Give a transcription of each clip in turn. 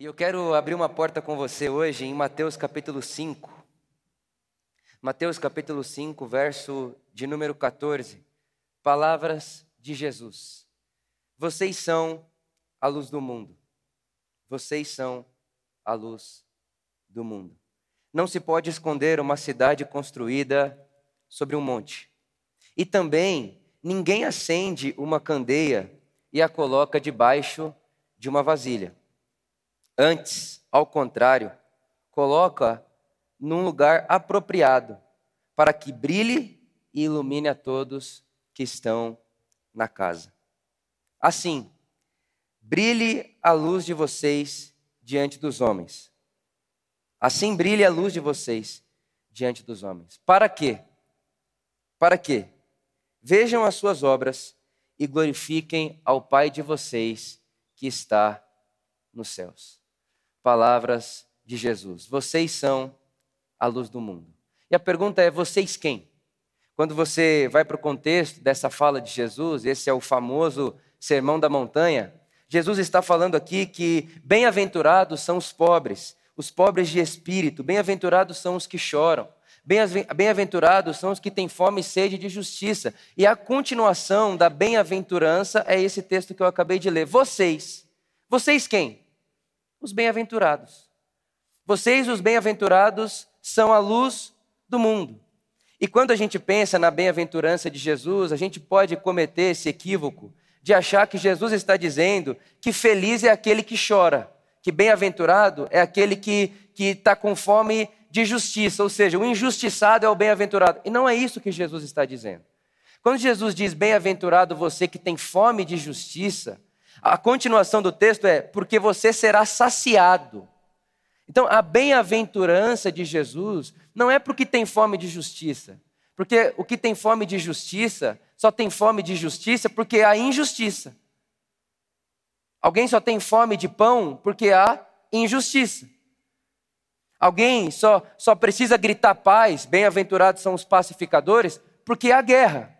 E eu quero abrir uma porta com você hoje em Mateus capítulo 5. Mateus capítulo 5, verso de número 14. Palavras de Jesus. Vocês são a luz do mundo. Vocês são a luz do mundo. Não se pode esconder uma cidade construída sobre um monte. E também ninguém acende uma candeia e a coloca debaixo de uma vasilha. Antes, ao contrário, coloca num lugar apropriado, para que brilhe e ilumine a todos que estão na casa. Assim, brilhe a luz de vocês diante dos homens. Assim brilhe a luz de vocês diante dos homens. Para quê? Para quê? Vejam as suas obras e glorifiquem ao Pai de vocês que está nos céus. Palavras de Jesus. Vocês são a luz do mundo. E a pergunta é: vocês quem? Quando você vai para o contexto dessa fala de Jesus, esse é o famoso Sermão da Montanha, Jesus está falando aqui que bem-aventurados são os pobres, os pobres de espírito, bem-aventurados são os que choram. Bem-aventurados são os que têm fome e sede de justiça. E a continuação da bem-aventurança é esse texto que eu acabei de ler. Vocês. Vocês quem? Os bem-aventurados. Vocês, os bem-aventurados, são a luz do mundo. E quando a gente pensa na bem-aventurança de Jesus, a gente pode cometer esse equívoco de achar que Jesus está dizendo que feliz é aquele que chora, que bem-aventurado é aquele que está com fome de justiça, ou seja, o injustiçado é o bem-aventurado. E não é isso que Jesus está dizendo. Quando Jesus diz bem-aventurado você que tem fome de justiça, a continuação do texto é porque você será saciado. Então, a bem-aventurança de Jesus não é porque tem fome de justiça, porque o que tem fome de justiça só tem fome de justiça porque há injustiça. Alguém só tem fome de pão porque há injustiça. Alguém só, só precisa gritar paz, bem-aventurados são os pacificadores, porque há guerra.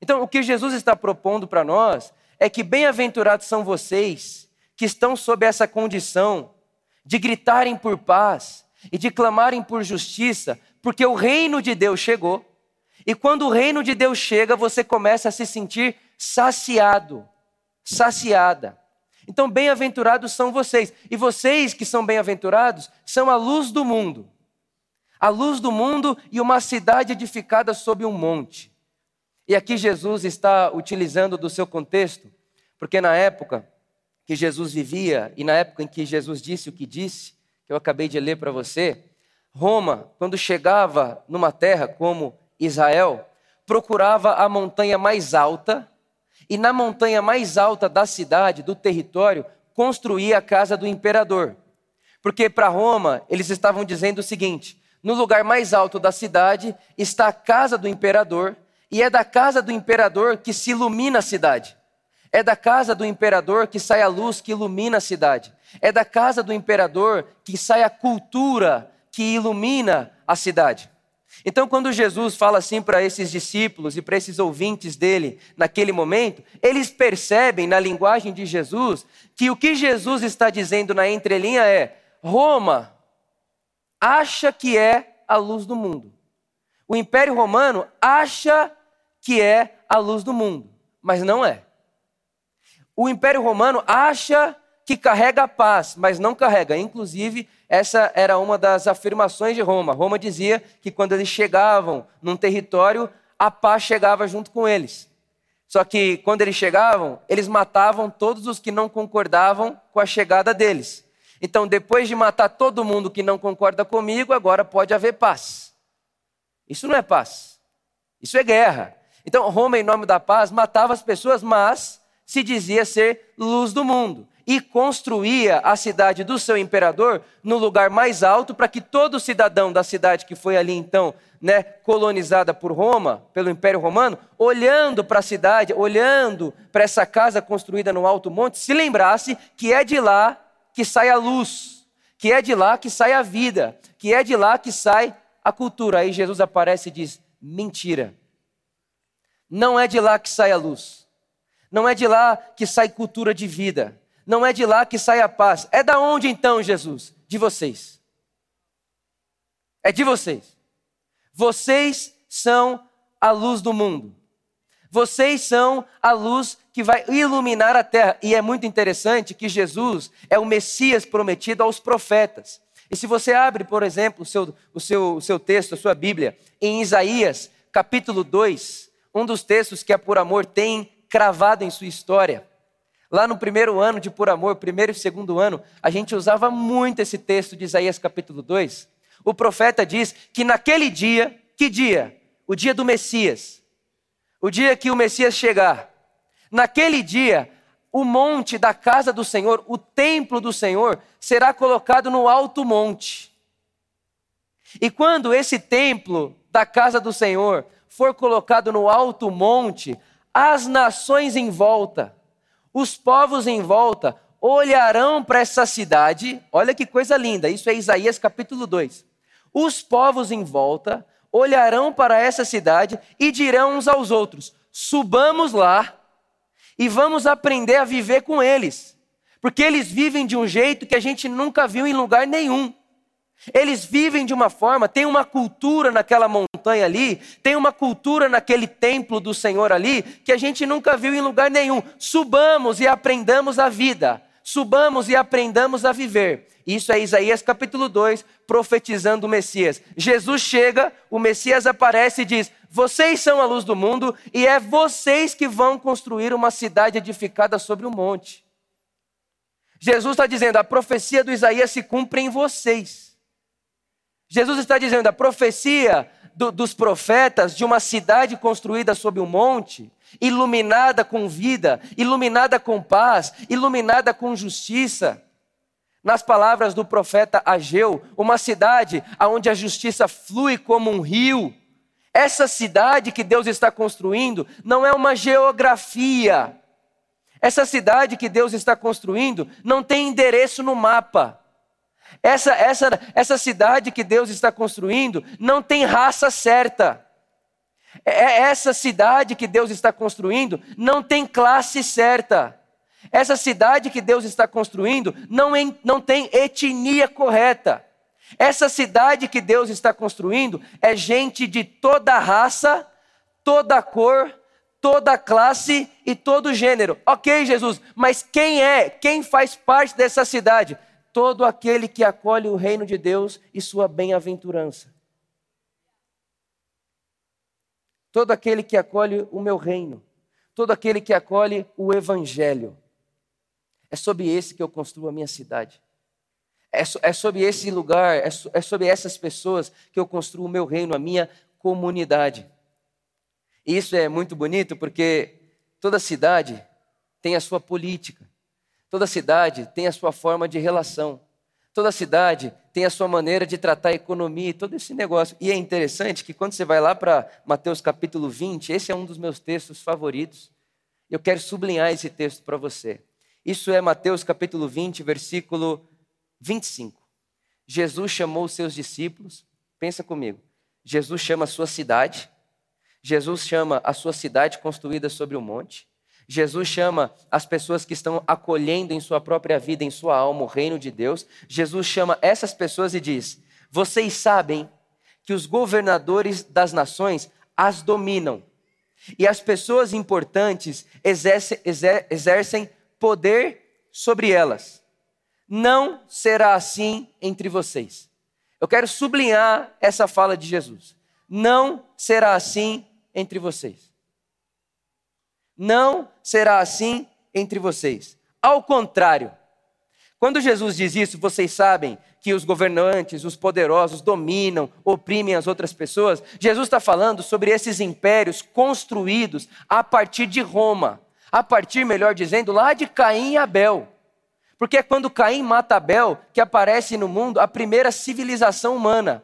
Então, o que Jesus está propondo para nós é que bem-aventurados são vocês que estão sob essa condição de gritarem por paz e de clamarem por justiça, porque o reino de Deus chegou. E quando o reino de Deus chega, você começa a se sentir saciado, saciada. Então, bem-aventurados são vocês. E vocês que são bem-aventurados são a luz do mundo. A luz do mundo e uma cidade edificada sob um monte. E aqui Jesus está utilizando do seu contexto, porque na época que Jesus vivia e na época em que Jesus disse o que disse, que eu acabei de ler para você, Roma, quando chegava numa terra como Israel, procurava a montanha mais alta e na montanha mais alta da cidade, do território, construía a casa do imperador. Porque para Roma, eles estavam dizendo o seguinte: no lugar mais alto da cidade está a casa do imperador, e é da casa do imperador que se ilumina a cidade. É da casa do imperador que sai a luz que ilumina a cidade. É da casa do imperador que sai a cultura que ilumina a cidade. Então, quando Jesus fala assim para esses discípulos e para esses ouvintes dele naquele momento, eles percebem na linguagem de Jesus que o que Jesus está dizendo na entrelinha é: Roma acha que é a luz do mundo. O Império Romano acha que é a luz do mundo, mas não é. O Império Romano acha que carrega a paz, mas não carrega. Inclusive, essa era uma das afirmações de Roma. Roma dizia que quando eles chegavam num território, a paz chegava junto com eles. Só que quando eles chegavam, eles matavam todos os que não concordavam com a chegada deles. Então, depois de matar todo mundo que não concorda comigo, agora pode haver paz. Isso não é paz. Isso é guerra. Então, Roma, em nome da paz, matava as pessoas, mas se dizia ser luz do mundo e construía a cidade do seu imperador no lugar mais alto para que todo cidadão da cidade que foi ali então, né, colonizada por Roma, pelo Império Romano, olhando para a cidade, olhando para essa casa construída no alto monte, se lembrasse que é de lá que sai a luz, que é de lá que sai a vida, que é de lá que sai a cultura. Aí Jesus aparece e diz: mentira. Não é de lá que sai a luz. Não é de lá que sai cultura de vida. Não é de lá que sai a paz. É da onde então, Jesus? De vocês. É de vocês. Vocês são a luz do mundo. Vocês são a luz que vai iluminar a terra. E é muito interessante que Jesus é o Messias prometido aos profetas. E se você abre, por exemplo, o seu, o seu, o seu texto, a sua Bíblia, em Isaías, capítulo 2, um dos textos que a Por Amor tem cravado em sua história. Lá no primeiro ano de Por Amor, primeiro e segundo ano, a gente usava muito esse texto de Isaías capítulo 2. O profeta diz que naquele dia, que dia? O dia do Messias o dia que o Messias chegar, naquele dia, o monte da casa do Senhor, o templo do Senhor, será colocado no alto monte. E quando esse templo da casa do Senhor for colocado no alto monte, as nações em volta, os povos em volta, olharão para essa cidade. Olha que coisa linda, isso é Isaías capítulo 2. Os povos em volta olharão para essa cidade e dirão uns aos outros: subamos lá e vamos aprender a viver com eles, porque eles vivem de um jeito que a gente nunca viu em lugar nenhum. Eles vivem de uma forma, tem uma cultura naquela montanha ali, tem uma cultura naquele templo do Senhor ali, que a gente nunca viu em lugar nenhum. Subamos e aprendamos a vida, subamos e aprendamos a viver. Isso é Isaías capítulo 2, profetizando o Messias. Jesus chega, o Messias aparece e diz: Vocês são a luz do mundo e é vocês que vão construir uma cidade edificada sobre um monte. Jesus está dizendo: a profecia do Isaías se cumpre em vocês. Jesus está dizendo: a profecia do, dos profetas de uma cidade construída sobre um monte, iluminada com vida, iluminada com paz, iluminada com justiça nas palavras do profeta Ageu, uma cidade onde a justiça flui como um rio. Essa cidade que Deus está construindo não é uma geografia. Essa cidade que Deus está construindo não tem endereço no mapa. Essa, essa, essa cidade que Deus está construindo não tem raça certa. É, é essa cidade que Deus está construindo não tem classe certa. Essa cidade que Deus está construindo não, não tem etnia correta. Essa cidade que Deus está construindo é gente de toda raça, toda cor, toda classe e todo gênero. Ok, Jesus, mas quem é? Quem faz parte dessa cidade? Todo aquele que acolhe o reino de Deus e sua bem-aventurança. Todo aquele que acolhe o meu reino. Todo aquele que acolhe o evangelho. É sobre esse que eu construo a minha cidade. É, é sobre esse lugar, é, é sobre essas pessoas que eu construo o meu reino, a minha comunidade. E isso é muito bonito porque toda cidade tem a sua política, toda cidade tem a sua forma de relação, toda cidade tem a sua maneira de tratar a economia e todo esse negócio. E é interessante que quando você vai lá para Mateus capítulo 20, esse é um dos meus textos favoritos. Eu quero sublinhar esse texto para você. Isso é Mateus capítulo 20, versículo 25. Jesus chamou os seus discípulos, pensa comigo. Jesus chama a sua cidade, Jesus chama a sua cidade construída sobre o um monte. Jesus chama as pessoas que estão acolhendo em sua própria vida, em sua alma, o reino de Deus. Jesus chama essas pessoas e diz: Vocês sabem que os governadores das nações as dominam, e as pessoas importantes exercem, exercem poder sobre elas. Não será assim entre vocês. Eu quero sublinhar essa fala de Jesus. Não será assim entre vocês. Não será assim entre vocês. Ao contrário, quando Jesus diz isso, vocês sabem que os governantes, os poderosos dominam, oprimem as outras pessoas. Jesus está falando sobre esses impérios construídos a partir de Roma a partir, melhor dizendo, lá de Caim e Abel. Porque é quando Caim mata Abel que aparece no mundo a primeira civilização humana.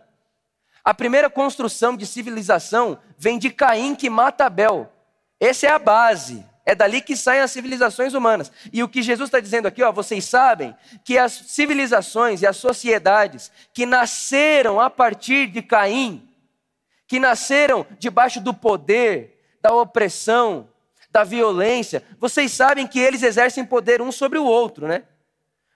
A primeira construção de civilização vem de Caim que mata Abel. Essa é a base. É dali que saem as civilizações humanas. E o que Jesus está dizendo aqui, ó, vocês sabem que as civilizações e as sociedades que nasceram a partir de Caim, que nasceram debaixo do poder, da opressão, da violência, vocês sabem que eles exercem poder um sobre o outro, né?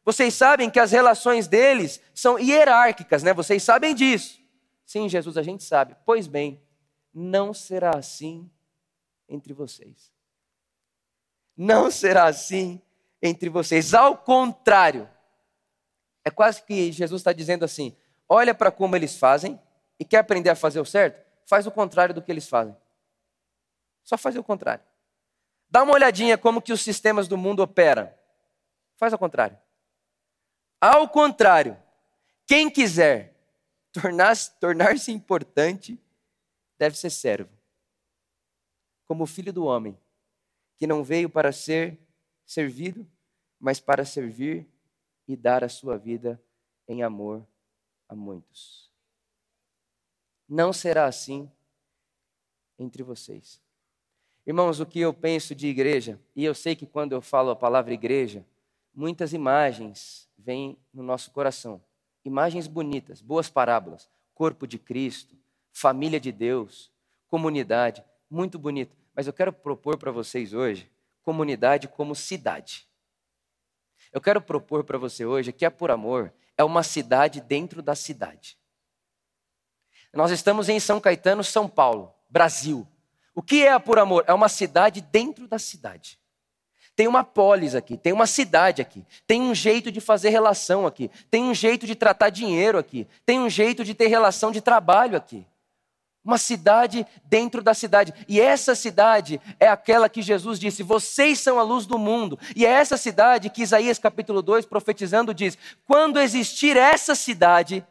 Vocês sabem que as relações deles são hierárquicas, né? Vocês sabem disso. Sim, Jesus, a gente sabe. Pois bem, não será assim entre vocês. Não será assim entre vocês. Ao contrário, é quase que Jesus está dizendo assim: olha para como eles fazem e quer aprender a fazer o certo? Faz o contrário do que eles fazem. Só faz o contrário. Dá uma olhadinha como que os sistemas do mundo operam. Faz ao contrário. Ao contrário, quem quiser tornar-se tornar importante deve ser servo. Como o filho do homem, que não veio para ser servido, mas para servir e dar a sua vida em amor a muitos. Não será assim entre vocês. Irmãos, o que eu penso de igreja, e eu sei que quando eu falo a palavra igreja, muitas imagens vêm no nosso coração. Imagens bonitas, boas parábolas, corpo de Cristo, família de Deus, comunidade, muito bonito. Mas eu quero propor para vocês hoje comunidade como cidade. Eu quero propor para você hoje que a Por Amor é uma cidade dentro da cidade. Nós estamos em São Caetano, São Paulo, Brasil. O que é a Por Amor? É uma cidade dentro da cidade. Tem uma polis aqui, tem uma cidade aqui, tem um jeito de fazer relação aqui, tem um jeito de tratar dinheiro aqui, tem um jeito de ter relação de trabalho aqui. Uma cidade dentro da cidade. E essa cidade é aquela que Jesus disse: Vocês são a luz do mundo. E é essa cidade que Isaías capítulo 2, profetizando, diz: Quando existir essa cidade,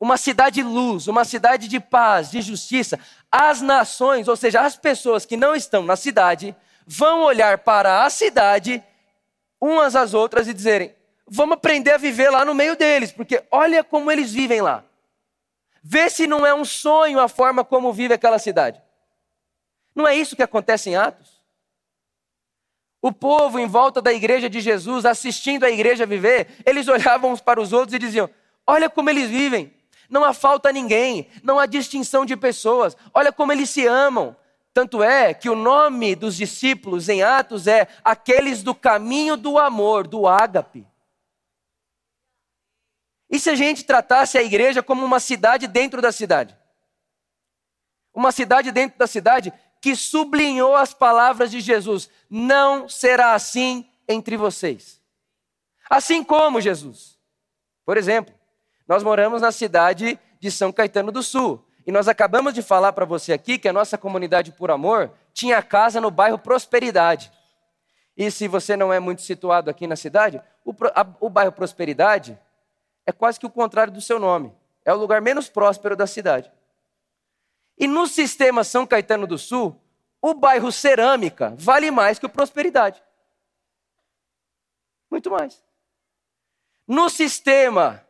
uma cidade luz, uma cidade de paz, de justiça, as nações, ou seja, as pessoas que não estão na cidade, vão olhar para a cidade, umas às outras, e dizerem: Vamos aprender a viver lá no meio deles, porque olha como eles vivem lá. Vê se não é um sonho a forma como vive aquela cidade. Não é isso que acontece em Atos? O povo em volta da igreja de Jesus, assistindo a igreja viver, eles olhavam uns para os outros e diziam: Olha como eles vivem. Não há falta a ninguém, não há distinção de pessoas. Olha como eles se amam. Tanto é que o nome dos discípulos em Atos é aqueles do caminho do amor, do ágape. E se a gente tratasse a igreja como uma cidade dentro da cidade? Uma cidade dentro da cidade que sublinhou as palavras de Jesus: não será assim entre vocês. Assim como Jesus. Por exemplo, nós moramos na cidade de São Caetano do Sul. E nós acabamos de falar para você aqui que a nossa comunidade por amor tinha casa no bairro Prosperidade. E se você não é muito situado aqui na cidade, o, a, o bairro Prosperidade é quase que o contrário do seu nome. É o lugar menos próspero da cidade. E no sistema São Caetano do Sul, o bairro Cerâmica vale mais que o Prosperidade. Muito mais. No sistema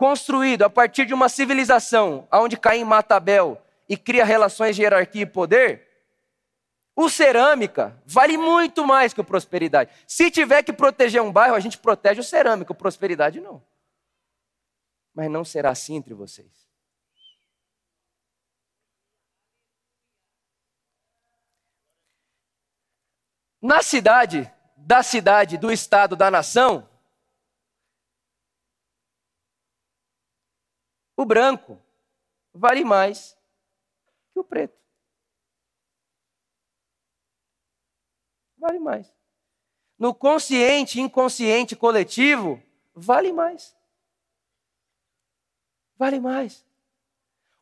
construído a partir de uma civilização onde Caim mata Abel e cria relações de hierarquia e poder, o cerâmica vale muito mais que o prosperidade. Se tiver que proteger um bairro, a gente protege o cerâmica, o prosperidade não mas não será assim entre vocês. Na cidade, da cidade, do estado, da nação, o branco vale mais que o preto. Vale mais. No consciente, inconsciente, coletivo, vale mais vale mais.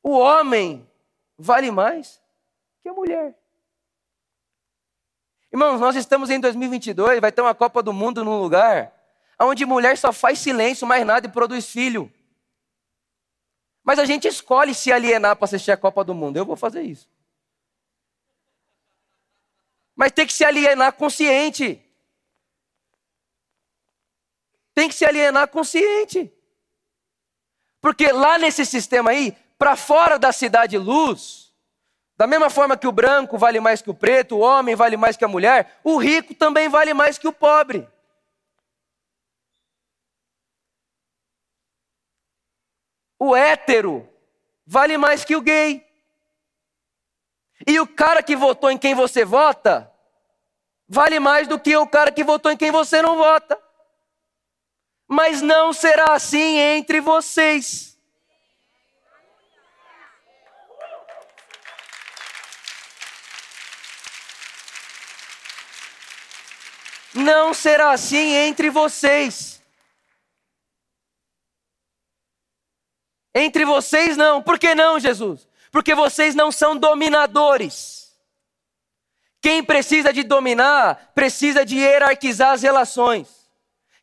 O homem vale mais que a mulher. Irmãos, nós estamos em 2022, vai ter uma Copa do Mundo num lugar onde mulher só faz silêncio, mais nada e produz filho. Mas a gente escolhe se alienar para assistir a Copa do Mundo. Eu vou fazer isso. Mas tem que se alienar consciente. Tem que se alienar consciente. Porque lá nesse sistema aí, para fora da cidade luz, da mesma forma que o branco vale mais que o preto, o homem vale mais que a mulher, o rico também vale mais que o pobre. O hétero vale mais que o gay. E o cara que votou em quem você vota vale mais do que o cara que votou em quem você não vota. Mas não será assim entre vocês. Não será assim entre vocês. Entre vocês não. Por que não, Jesus? Porque vocês não são dominadores. Quem precisa de dominar, precisa de hierarquizar as relações.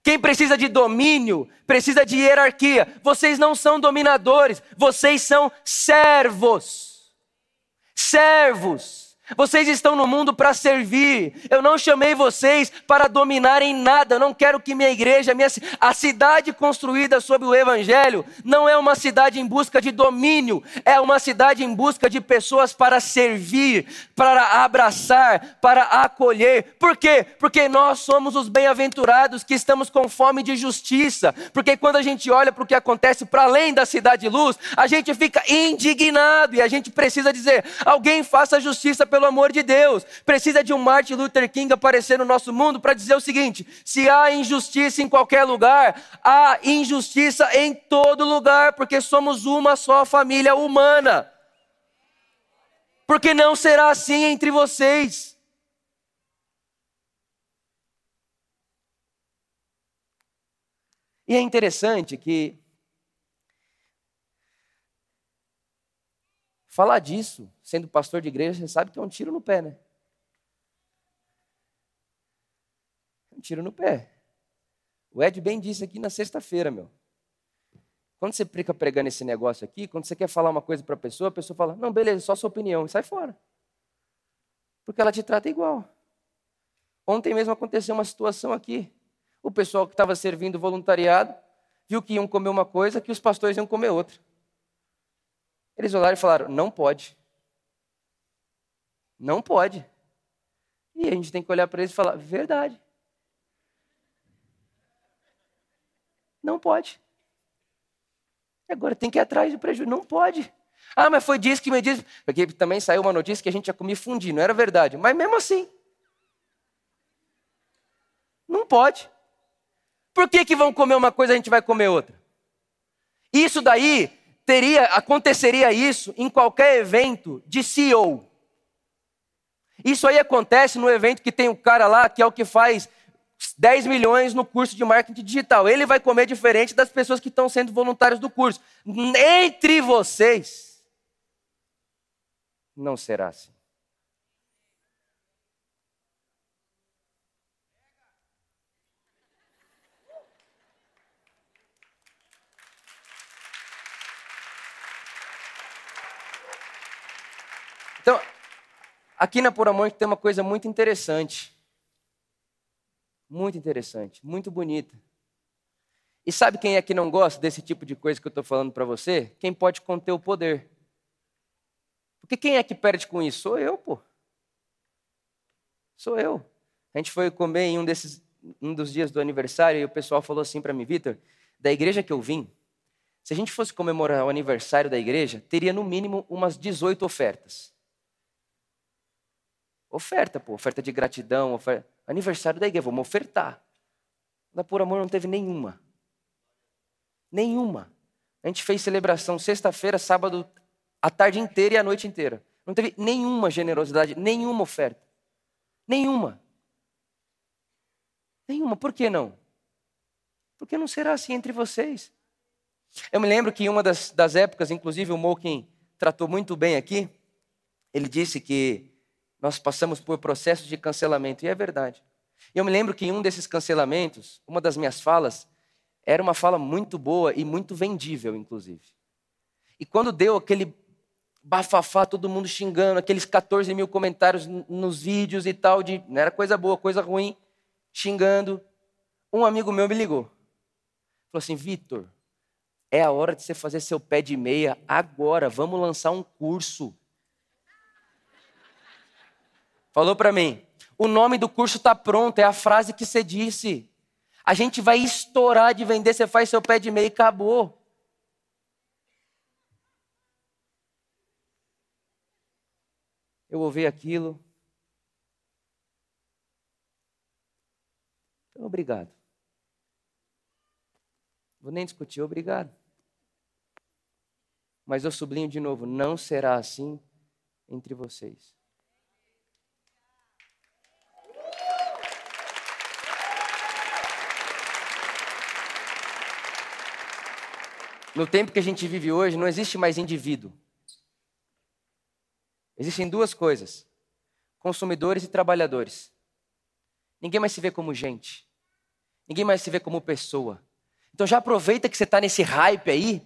Quem precisa de domínio, precisa de hierarquia. Vocês não são dominadores, vocês são servos. Servos. Vocês estão no mundo para servir. Eu não chamei vocês para dominarem nada. Eu não quero que minha igreja, minha, a cidade construída sob o Evangelho, não é uma cidade em busca de domínio. É uma cidade em busca de pessoas para servir, para abraçar, para acolher. Por quê? Porque nós somos os bem-aventurados que estamos com fome de justiça. Porque quando a gente olha para o que acontece para além da cidade luz, a gente fica indignado e a gente precisa dizer: alguém faça justiça pelo amor de Deus. Precisa de um Martin Luther King aparecer no nosso mundo para dizer o seguinte: se há injustiça em qualquer lugar, há injustiça em todo lugar, porque somos uma só família humana. Porque não será assim entre vocês. E é interessante que falar disso sendo pastor de igreja, você sabe que é um tiro no pé, né? Um tiro no pé. O Ed bem disse aqui na sexta-feira, meu. Quando você fica pregando esse negócio aqui, quando você quer falar uma coisa para a pessoa, a pessoa fala: Não, beleza, só sua opinião, e sai fora. Porque ela te trata igual. Ontem mesmo aconteceu uma situação aqui. O pessoal que estava servindo voluntariado viu que iam comer uma coisa, que os pastores iam comer outra. Eles olharam e falaram: Não pode. Não pode. E a gente tem que olhar para eles e falar: verdade. Não pode. Agora tem que ir atrás do prejuízo. Não pode. Ah, mas foi disso que me disse. Porque também saiu uma notícia que a gente ia comer fundir, não era verdade. Mas mesmo assim. Não pode. Por que, que vão comer uma coisa e a gente vai comer outra? Isso daí teria, aconteceria isso em qualquer evento de CEO. Isso aí acontece no evento que tem o cara lá que é o que faz 10 milhões no curso de marketing digital. Ele vai comer diferente das pessoas que estão sendo voluntários do curso. Entre vocês, não será assim. Então, Aqui na Por Amor tem uma coisa muito interessante. Muito interessante, muito bonita. E sabe quem é que não gosta desse tipo de coisa que eu estou falando para você? Quem pode conter o poder. Porque quem é que perde com isso? Sou eu, pô. Sou eu. A gente foi comer em um desses um dos dias do aniversário e o pessoal falou assim para mim, Vitor, da igreja que eu vim, se a gente fosse comemorar o aniversário da igreja, teria no mínimo umas 18 ofertas. Oferta, pô, oferta de gratidão, oferta... aniversário da igreja, vamos ofertar. Da Por Amor não teve nenhuma. Nenhuma. A gente fez celebração sexta-feira, sábado, a tarde inteira e a noite inteira. Não teve nenhuma generosidade, nenhuma oferta. Nenhuma. Nenhuma. Por que não? Porque não será assim entre vocês. Eu me lembro que em uma das, das épocas, inclusive o Mokin tratou muito bem aqui, ele disse que nós passamos por processos de cancelamento, e é verdade. Eu me lembro que em um desses cancelamentos, uma das minhas falas era uma fala muito boa e muito vendível, inclusive. E quando deu aquele bafafá, todo mundo xingando, aqueles 14 mil comentários nos vídeos e tal, de não era coisa boa, coisa ruim, xingando, um amigo meu me ligou. Falou assim: Vitor, é a hora de você fazer seu pé de meia agora, vamos lançar um curso falou para mim: o nome do curso está pronto, é a frase que você disse. A gente vai estourar de vender, você faz seu pé de meia e acabou. Eu ouvi aquilo. Então, obrigado. Vou nem discutir, obrigado. Mas eu sublinho de novo: não será assim entre vocês. No tempo que a gente vive hoje, não existe mais indivíduo. Existem duas coisas: consumidores e trabalhadores. Ninguém mais se vê como gente. Ninguém mais se vê como pessoa. Então já aproveita que você está nesse hype aí.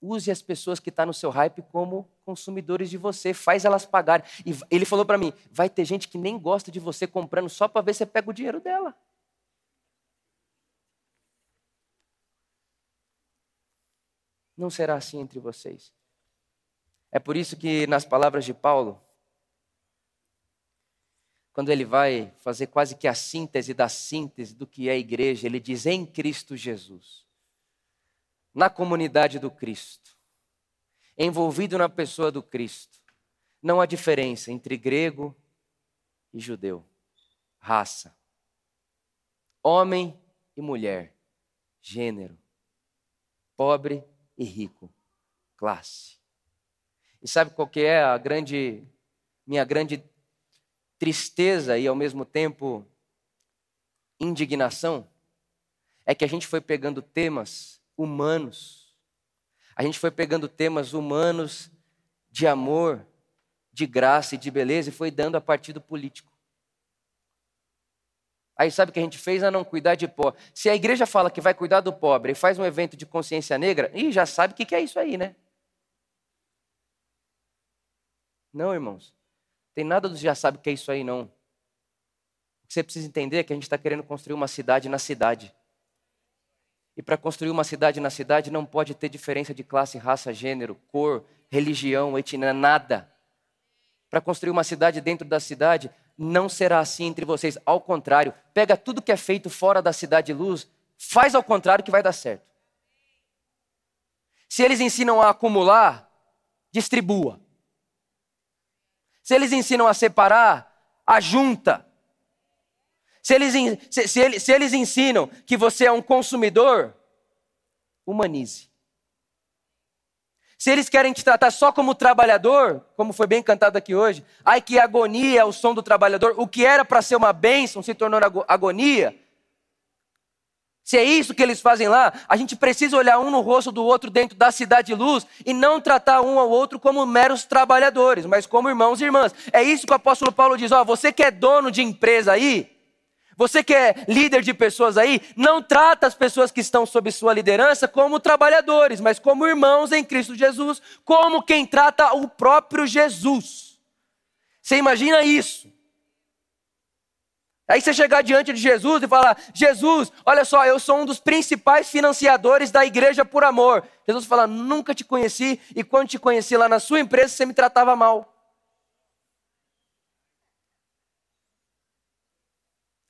Use as pessoas que estão tá no seu hype como consumidores de você. Faz elas pagarem. E ele falou para mim: vai ter gente que nem gosta de você comprando só para ver se você pega o dinheiro dela. Não será assim entre vocês. É por isso que, nas palavras de Paulo, quando ele vai fazer quase que a síntese da síntese do que é a igreja, ele diz: em Cristo Jesus, na comunidade do Cristo, envolvido na pessoa do Cristo, não há diferença entre grego e judeu, raça, homem e mulher, gênero, pobre e rico, classe. E sabe qual que é a grande minha grande tristeza e ao mesmo tempo indignação? É que a gente foi pegando temas humanos. A gente foi pegando temas humanos de amor, de graça e de beleza e foi dando a partir do político. Aí sabe o que a gente fez? Ah, não, cuidar de pobre. Se a igreja fala que vai cuidar do pobre e faz um evento de consciência negra, ih, já sabe o que é isso aí, né? Não, irmãos. Tem nada do já sabe o que é isso aí, não. O que você precisa entender é que a gente está querendo construir uma cidade na cidade. E para construir uma cidade na cidade não pode ter diferença de classe, raça, gênero, cor, religião, etnia, nada. Para construir uma cidade dentro da cidade, não será assim entre vocês. Ao contrário, pega tudo que é feito fora da cidade de luz, faz ao contrário que vai dar certo. Se eles ensinam a acumular, distribua. Se eles ensinam a separar, ajunta. Se eles, se, se, se eles ensinam que você é um consumidor, humanize. Se eles querem te tratar só como trabalhador, como foi bem cantado aqui hoje, ai que agonia é o som do trabalhador, o que era para ser uma bênção se tornou agonia. Se é isso que eles fazem lá, a gente precisa olhar um no rosto do outro dentro da cidade de luz e não tratar um ao outro como meros trabalhadores, mas como irmãos e irmãs. É isso que o apóstolo Paulo diz: ó, você que é dono de empresa aí, você que é líder de pessoas aí, não trata as pessoas que estão sob sua liderança como trabalhadores, mas como irmãos em Cristo Jesus, como quem trata o próprio Jesus. Você imagina isso? Aí você chegar diante de Jesus e falar: Jesus, olha só, eu sou um dos principais financiadores da igreja por amor. Jesus fala: Nunca te conheci e quando te conheci lá na sua empresa você me tratava mal.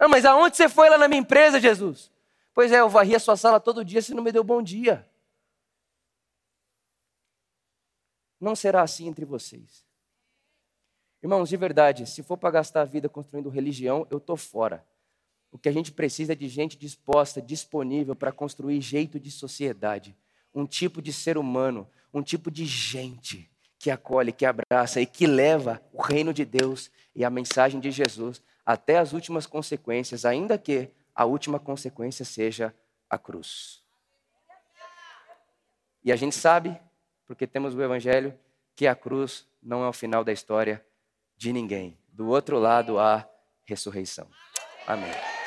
Ah, mas aonde você foi lá na minha empresa, Jesus? Pois é, eu varri a sua sala todo dia, você não me deu bom dia. Não será assim entre vocês. Irmãos, de verdade, se for para gastar a vida construindo religião, eu estou fora. O que a gente precisa é de gente disposta, disponível para construir jeito de sociedade, um tipo de ser humano, um tipo de gente que acolhe, que abraça e que leva o reino de Deus e a mensagem de Jesus até as últimas consequências, ainda que a última consequência seja a cruz. E a gente sabe, porque temos o Evangelho, que a cruz não é o final da história de ninguém. Do outro lado há ressurreição. Amém.